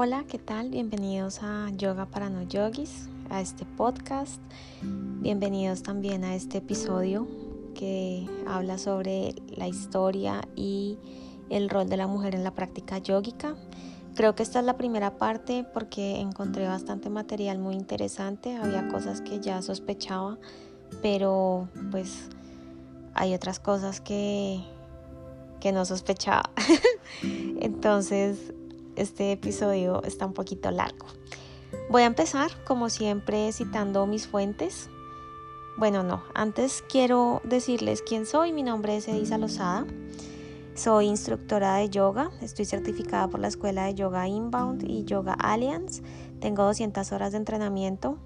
Hola, ¿qué tal? Bienvenidos a Yoga para no yogis, a este podcast. Bienvenidos también a este episodio que habla sobre la historia y el rol de la mujer en la práctica yógica. Creo que esta es la primera parte porque encontré bastante material muy interesante. Había cosas que ya sospechaba, pero pues hay otras cosas que, que no sospechaba. Entonces este episodio está un poquito largo. Voy a empezar, como siempre, citando mis fuentes. Bueno, no, antes quiero decirles quién soy. Mi nombre es Edisa Lozada. Soy instructora de yoga. Estoy certificada por la Escuela de Yoga Inbound y Yoga Alliance. Tengo 200 horas de entrenamiento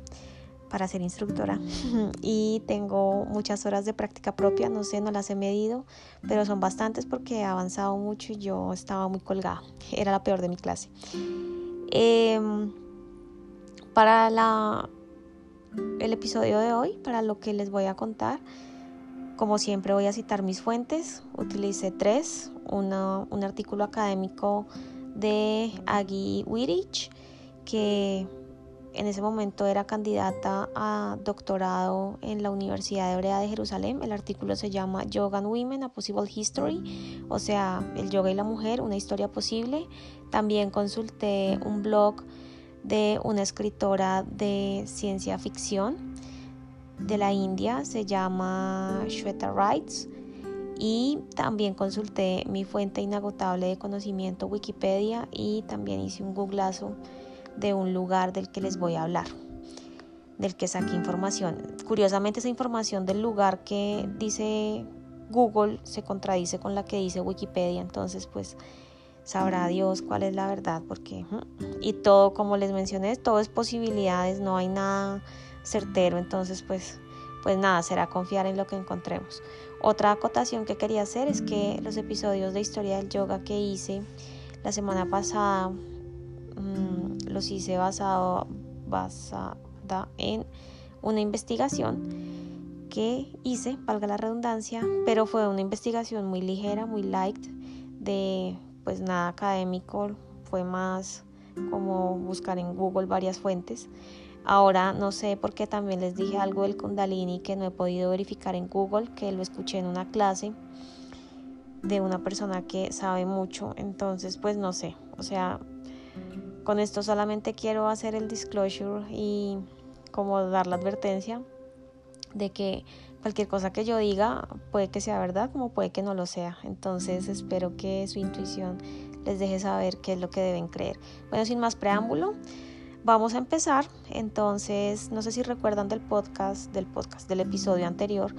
para ser instructora. Y tengo muchas horas de práctica propia, no sé, no las he medido, pero son bastantes porque he avanzado mucho y yo estaba muy colgada, era la peor de mi clase. Em, para la, el episodio de hoy, para lo que les voy a contar, como siempre voy a citar mis fuentes, utilicé tres, un artículo académico de Aggie Wirich, que en ese momento era candidata a doctorado en la Universidad Hebrea de Jerusalén. El artículo se llama Yoga and Women, a Possible History, o sea, el yoga y la mujer, una historia posible. También consulté un blog de una escritora de ciencia ficción de la India, se llama Shweta Wrights. Y también consulté mi fuente inagotable de conocimiento, Wikipedia, y también hice un googlazo de un lugar del que les voy a hablar, del que saqué información. Curiosamente esa información del lugar que dice Google se contradice con la que dice Wikipedia, entonces pues sabrá Dios cuál es la verdad, porque y todo como les mencioné, todo es posibilidades, no hay nada certero, entonces pues pues nada, será confiar en lo que encontremos. Otra acotación que quería hacer es que los episodios de historia del yoga que hice la semana pasada los hice basado, basada en una investigación que hice, valga la redundancia, pero fue una investigación muy ligera, muy light, de pues nada académico, fue más como buscar en Google varias fuentes. Ahora no sé por qué también les dije algo del Kundalini que no he podido verificar en Google, que lo escuché en una clase de una persona que sabe mucho, entonces pues no sé, o sea, con esto solamente quiero hacer el disclosure y como dar la advertencia de que cualquier cosa que yo diga puede que sea verdad como puede que no lo sea. Entonces espero que su intuición les deje saber qué es lo que deben creer. Bueno, sin más preámbulo, vamos a empezar. Entonces, no sé si recuerdan del podcast, del podcast, del episodio anterior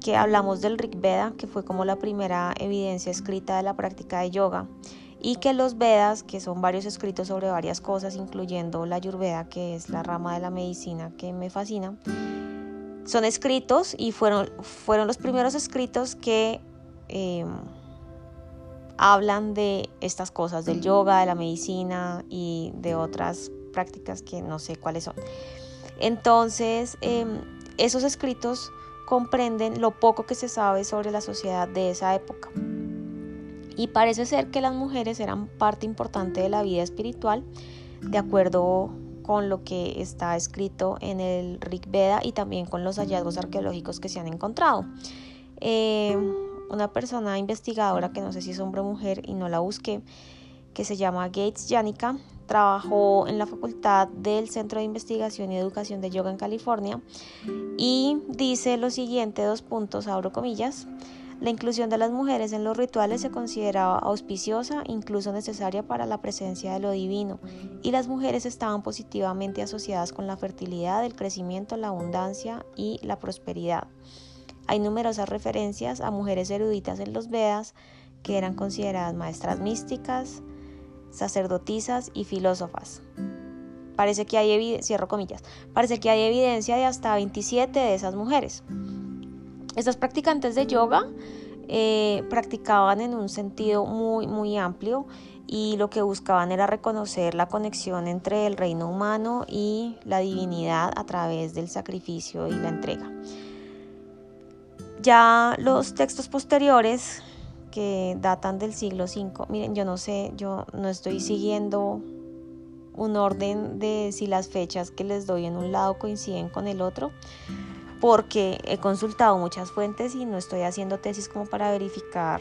que hablamos del Rig Veda, que fue como la primera evidencia escrita de la práctica de yoga y que los Vedas, que son varios escritos sobre varias cosas, incluyendo la Ayurveda, que es la rama de la medicina que me fascina, son escritos y fueron, fueron los primeros escritos que em, hablan de estas cosas, del yoga, de la medicina y de otras prácticas que no sé cuáles son. Entonces, em, esos escritos comprenden lo poco que se sabe sobre la sociedad de esa época. Y parece ser que las mujeres eran parte importante de la vida espiritual, de acuerdo con lo que está escrito en el Rig Veda y también con los hallazgos arqueológicos que se han encontrado. Eh, una persona investigadora, que no sé si es hombre o mujer y no la busqué, que se llama Gates Yanica, trabajó en la facultad del Centro de Investigación y Educación de Yoga en California y dice lo siguiente, dos puntos, abro comillas. La inclusión de las mujeres en los rituales se consideraba auspiciosa, incluso necesaria para la presencia de lo divino, y las mujeres estaban positivamente asociadas con la fertilidad, el crecimiento, la abundancia y la prosperidad. Hay numerosas referencias a mujeres eruditas en los Vedas que eran consideradas maestras místicas, sacerdotisas y filósofas. Parece que hay evidencia de hasta 27 de esas mujeres. Estas practicantes de yoga eh, practicaban en un sentido muy, muy amplio y lo que buscaban era reconocer la conexión entre el reino humano y la divinidad a través del sacrificio y la entrega. Ya los textos posteriores que datan del siglo V, miren, yo no sé, yo no estoy siguiendo un orden de si las fechas que les doy en un lado coinciden con el otro, porque he consultado muchas fuentes y no estoy haciendo tesis como para verificar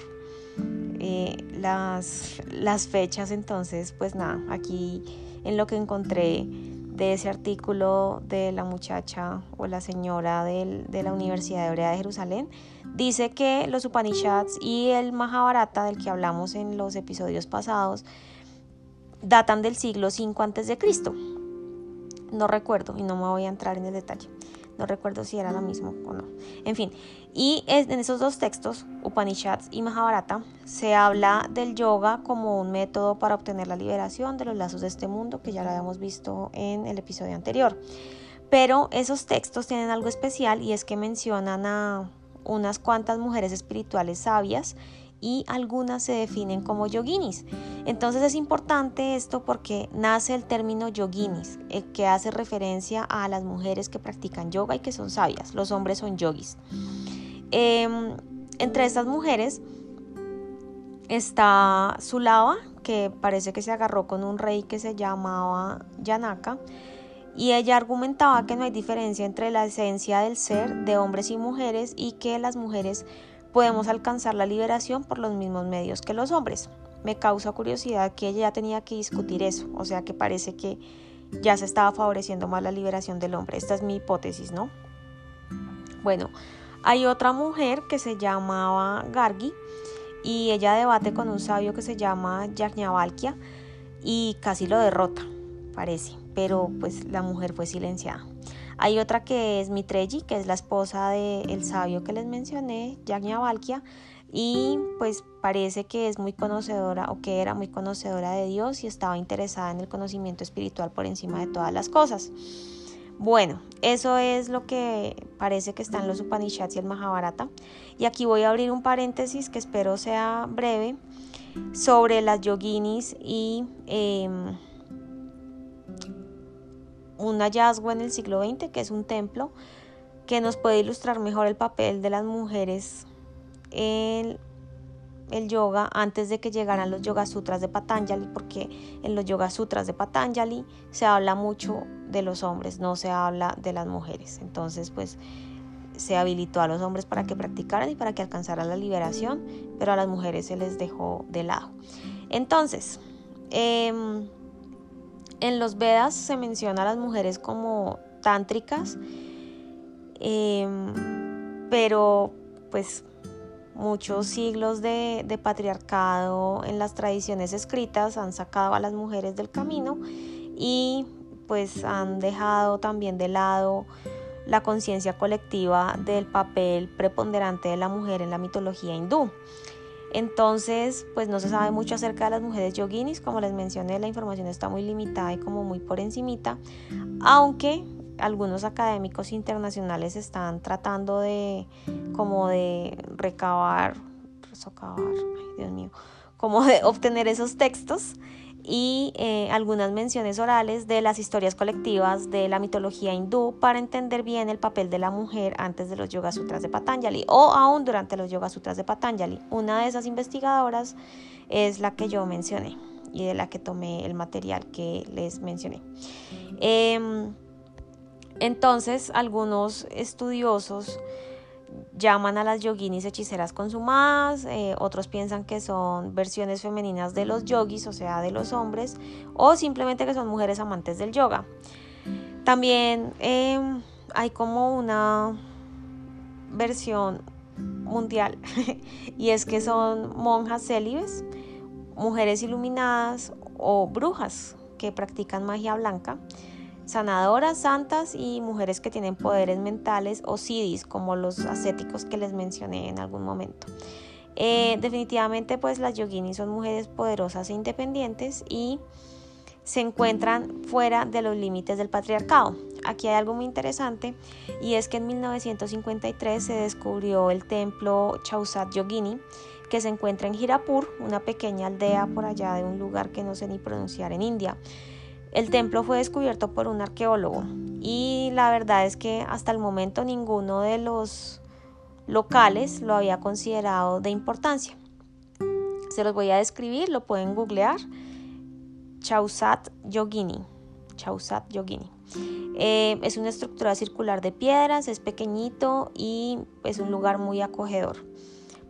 eh, las, fechas. Entonces, pues nada, aquí en lo que encontré de ese artículo de la muchacha o la señora de la Universidad Hebrea de Jerusalén, dice que los Upanishads y el Mahabharata del que hablamos en los episodios pasados datan del siglo V de Cristo. No recuerdo y no me voy a entrar en el detalle. No recuerdo si era lo mismo o no. En fin, y en esos dos textos, Upanishads y Mahabharata, se habla del yoga como un método para obtener la liberación de los lazos de este mundo, que ya lo habíamos visto en el episodio anterior. Pero esos textos tienen algo especial y es que mencionan a unas cuantas mujeres espirituales sabias y algunas se definen como yoginis. Entonces es importante esto porque nace el término yoginis, el que hace referencia a las mujeres que practican yoga y que son sabias. Los hombres son yogis. Em, entre estas mujeres está Sulava, que parece que se agarró con un rey que se llamaba Yanaka. Y ella argumentaba que no hay diferencia entre la esencia del ser de hombres y mujeres y que las mujeres podemos alcanzar la liberación por los mismos medios que los hombres. Me causa curiosidad que ella ya tenía que discutir eso, o sea que parece que ya se estaba favoreciendo más la liberación del hombre. Esta es mi hipótesis, ¿no? Bueno, hay otra mujer que se llamaba Gargi y ella debate con un sabio que se llama Yajnavalkya y casi lo derrota, parece, pero pues la mujer fue silenciada. Hay otra que es Mitreji, que es la esposa del sabio que les mencioné, Yagna Valkia, y pues parece que es muy conocedora o que era muy conocedora de Dios y estaba interesada en el conocimiento espiritual por encima de todas las cosas. Bueno, eso es lo que parece que está en los Upanishads y el Mahabharata. Y aquí voy a abrir un paréntesis que espero sea breve sobre las yoginis y em, un hallazgo en el siglo XX, que es un templo que nos puede ilustrar mejor el papel de las mujeres en el yoga antes de que llegaran los Yoga Sutras de Patanjali, porque en los Yoga Sutras de Patanjali se habla mucho de los hombres, no se habla de las mujeres. Entonces, pues se habilitó a los hombres para que practicaran y para que alcanzaran la liberación, pero a las mujeres se les dejó de lado. Entonces, eh, en los Vedas se menciona a las mujeres como tántricas, em, pero pues muchos siglos de, de, patriarcado en las tradiciones escritas han sacado a las mujeres del camino y pues han dejado también de lado la conciencia colectiva del papel preponderante de la mujer en la mitología hindú. Entonces, pues no se sabe mucho acerca de las mujeres yoginis, como les mencioné, la información está muy limitada y como muy por encimita, aunque algunos académicos internacionales están tratando de como de recabar, Dios mío, como de obtener esos textos y eh, algunas menciones orales de las historias colectivas de la mitología hindú para entender bien el papel de la mujer antes de los Yoga Sutras de Patanjali o aún durante los Yoga Sutras de Patanjali. Una de esas investigadoras es la que yo mencioné y de la que tomé el material que les mencioné. Em, entonces, algunos estudiosos llaman a las yoginis hechiceras consumadas, eh, otros piensan que son versiones femeninas de los yogis, o sea, de los hombres, o simplemente que son mujeres amantes del yoga. También em, hay como una versión mundial y es que son monjas célibes, mujeres iluminadas o brujas que practican magia blanca sanadoras, santas y mujeres que tienen poderes mentales o sidis, como los ascéticos que les mencioné en algún momento. Eh, definitivamente, pues las yoginis son mujeres poderosas e independientes y se encuentran fuera de los límites del patriarcado. Aquí hay algo muy interesante y es que en 1953 se descubrió el templo Chausat Yogini que se encuentra en Jirapur, una pequeña aldea por allá de un lugar que no sé ni pronunciar en India. El templo fue descubierto por un arqueólogo y la verdad es que hasta el momento ninguno de los locales lo había considerado de importancia. Se los voy a describir, lo pueden googlear. Chausat Yogini. Chausat Yogini. Eh, es una estructura circular de piedras, es pequeñito y es un lugar muy acogedor.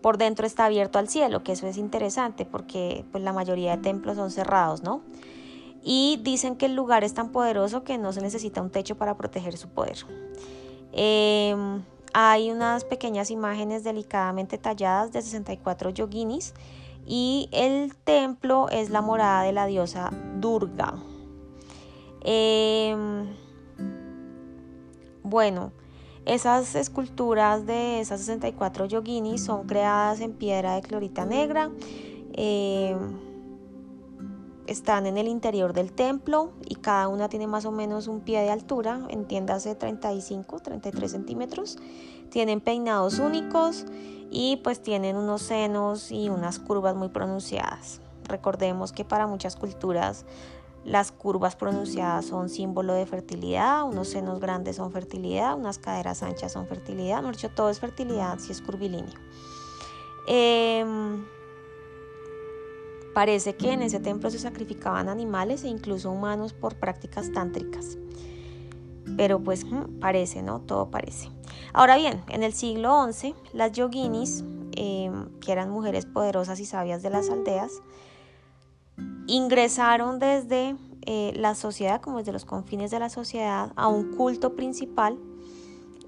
Por dentro está abierto al cielo, que eso es interesante porque pues, la mayoría de templos son cerrados, ¿no? Y dicen que el lugar es tan poderoso que no se necesita un techo para proteger su poder. Em, hay unas pequeñas imágenes delicadamente talladas de 64 yoginis y el templo es la morada de la diosa Durga. Em, bueno, esas esculturas de esas 64 yoginis son creadas en piedra de clorita negra. Em, están en el interior del templo y cada una tiene más o menos un pie de altura, entiéndase 35, 33 centímetros. Tienen peinados únicos y pues tienen unos senos y unas curvas muy pronunciadas. Recordemos que para muchas culturas las curvas pronunciadas son símbolo de fertilidad, unos senos grandes son fertilidad, unas caderas anchas son fertilidad, dicho, todo es fertilidad si es curvilíneo. Em, parece que en ese templo se sacrificaban animales e incluso humanos por prácticas tántricas. Pero pues mm, parece, ¿no? Todo parece. Ahora bien, en el siglo XI, las yoginis, em, que eran mujeres poderosas y sabias de las aldeas, ingresaron desde eh, la sociedad, como desde los confines de la sociedad, a un culto principal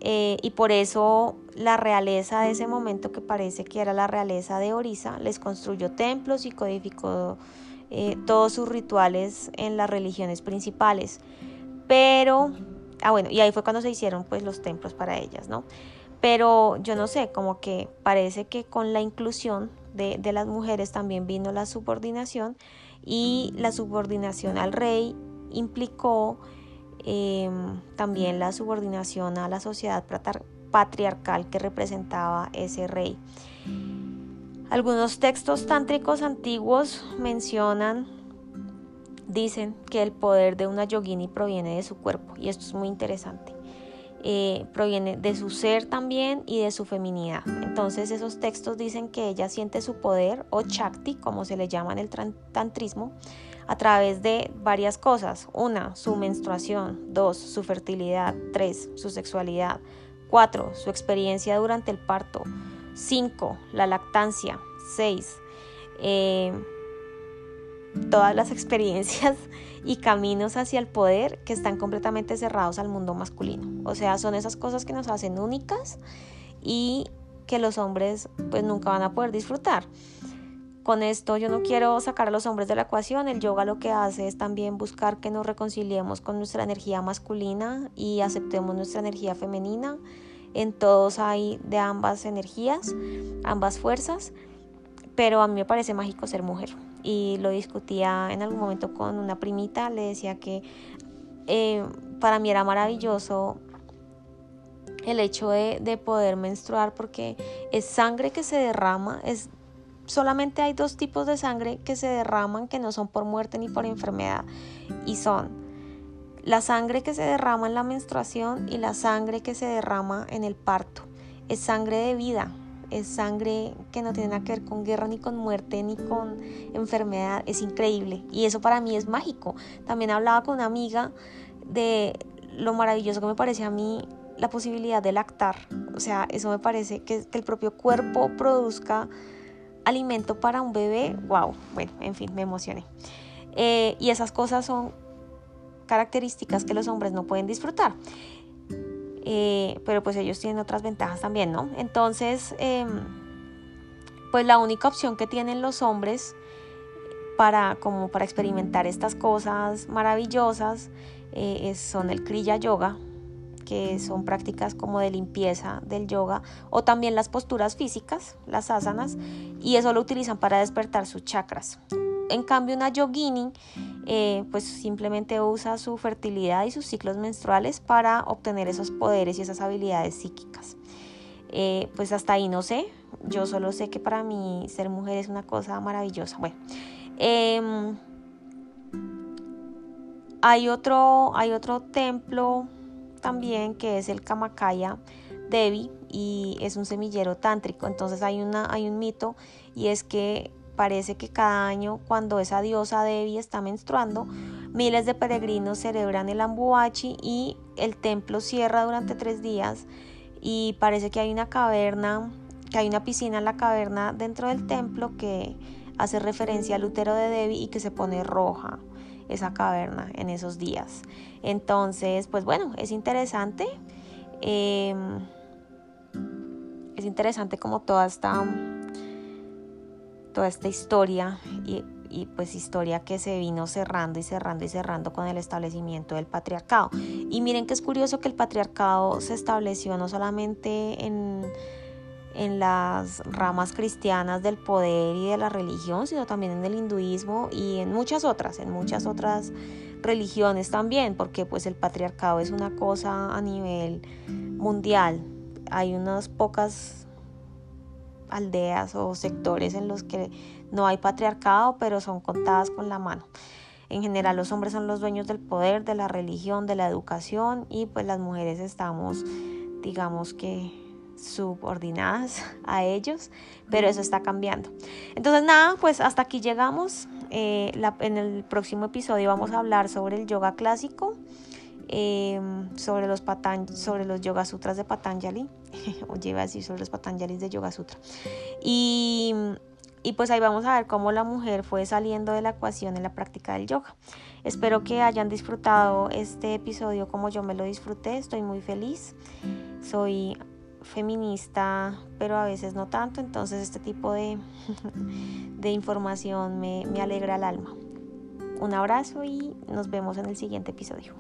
eh, y por eso la realeza de ese momento, que parece que era la realeza de Orisa, les construyó templos y codificó eh, todos sus rituales en las religiones principales. Pero, ah bueno, y ahí fue cuando se hicieron pues los templos para ellas, ¿no? Pero yo no sé, como que parece que con la inclusión de, de las mujeres también vino la subordinación y la subordinación al rey implicó em, también la subordinación a la sociedad patriarcal que representaba ese rey. Algunos textos tántricos antiguos mencionan, dicen que el poder de una yogini proviene de su cuerpo y esto es muy interesante. Eh, proviene de su ser también y de su feminidad. Entonces esos textos dicen que ella siente su poder o chakti, como se le llama en el tantrismo, a través de varias cosas. Una, su menstruación. Dos, su fertilidad. Tres, su sexualidad. Cuatro, su experiencia durante el parto. Cinco, la lactancia. Seis, eh, todas las experiencias y caminos hacia el poder que están completamente cerrados al mundo masculino. O sea, son esas cosas que nos hacen únicas y que los hombres pues nunca van a poder disfrutar. Con esto yo no quiero sacar a los hombres de la ecuación, el yoga lo que hace es también buscar que nos reconciliemos con nuestra energía masculina y aceptemos nuestra energía femenina. En todos hay de ambas energías, ambas fuerzas, pero a mí me parece mágico ser mujer y lo discutía en algún momento con una primita, le decía que eh, para mí era maravilloso el hecho de, de, poder menstruar porque es sangre que se derrama, es solamente hay dos tipos de sangre que se derraman que no son por muerte ni por enfermedad y son la sangre que se derrama en la menstruación y la sangre que se derrama en el parto. Es sangre de vida, es sangre que no tiene nada que ver con guerra, ni con muerte, ni con enfermedad, es increíble. Y eso para mí es mágico. También hablaba con una amiga de lo maravilloso que me parece a mí la posibilidad de lactar. O sea, eso me parece que, que el propio cuerpo produzca alimento para un bebé. Wow, bueno, en fin, me emocioné. Eh, y esas cosas son características que los hombres no pueden disfrutar. Eh, pero pues ellos tienen otras ventajas también, ¿no? Entonces, em, pues la única opción que tienen los hombres para, como para experimentar estas cosas maravillosas eh, son el Kriya Yoga, que son prácticas como de limpieza del yoga, o también las posturas físicas, las asanas, y eso lo utilizan para despertar sus chakras. En cambio, una yogini eh, pues simplemente usa su fertilidad y sus ciclos menstruales para obtener esos poderes y esas habilidades psíquicas. Eh, pues hasta ahí no sé, yo solo sé que para mí ser mujer es una cosa maravillosa. Bueno, em, hay, otro, hay otro templo también que es el Kamakaya Devi y es un semillero tántrico. Entonces hay, una, hay un mito y es que parece que cada año cuando esa diosa Devi está menstruando, miles de peregrinos celebran el Ambuachi y el templo cierra durante tres días y parece que hay una caverna, que hay una piscina en la caverna dentro del templo que hace referencia al útero de Devi y que se pone roja esa caverna en esos días. Entonces, pues bueno, es interesante. Em, es interesante como toda esta toda esta historia y, pues historia que se vino cerrando y cerrando y cerrando con el establecimiento del patriarcado. Y miren que es curioso que el patriarcado se estableció no solamente en, en las ramas cristianas del poder y de la religión, sino también en el hinduismo y en muchas otras, en muchas otras religiones también, porque pues el patriarcado es una cosa a nivel mundial. Hay unas pocas aldeas o sectores en los que no hay patriarcado, pero son contadas con la mano. En general los hombres son los dueños del poder, de la religión, de la educación y pues las mujeres estamos, digamos que subordinadas a ellos, pero eso está cambiando. Entonces nada, pues hasta aquí llegamos. Eh, en el próximo episodio vamos a hablar sobre el yoga clásico Em, sobre, los sobre los Yoga Sutras de Patanjali, o lleva a decir sobre los Patanjalis de Yoga Sutra. Y, y pues ahí vamos a ver cómo la mujer fue saliendo de la ecuación en la práctica del yoga. Espero que hayan disfrutado este episodio como yo me lo disfruté, estoy muy feliz. Soy feminista, pero a veces no tanto, entonces este tipo de, de información me, me alegra el alma. Un abrazo y nos vemos en el siguiente episodio.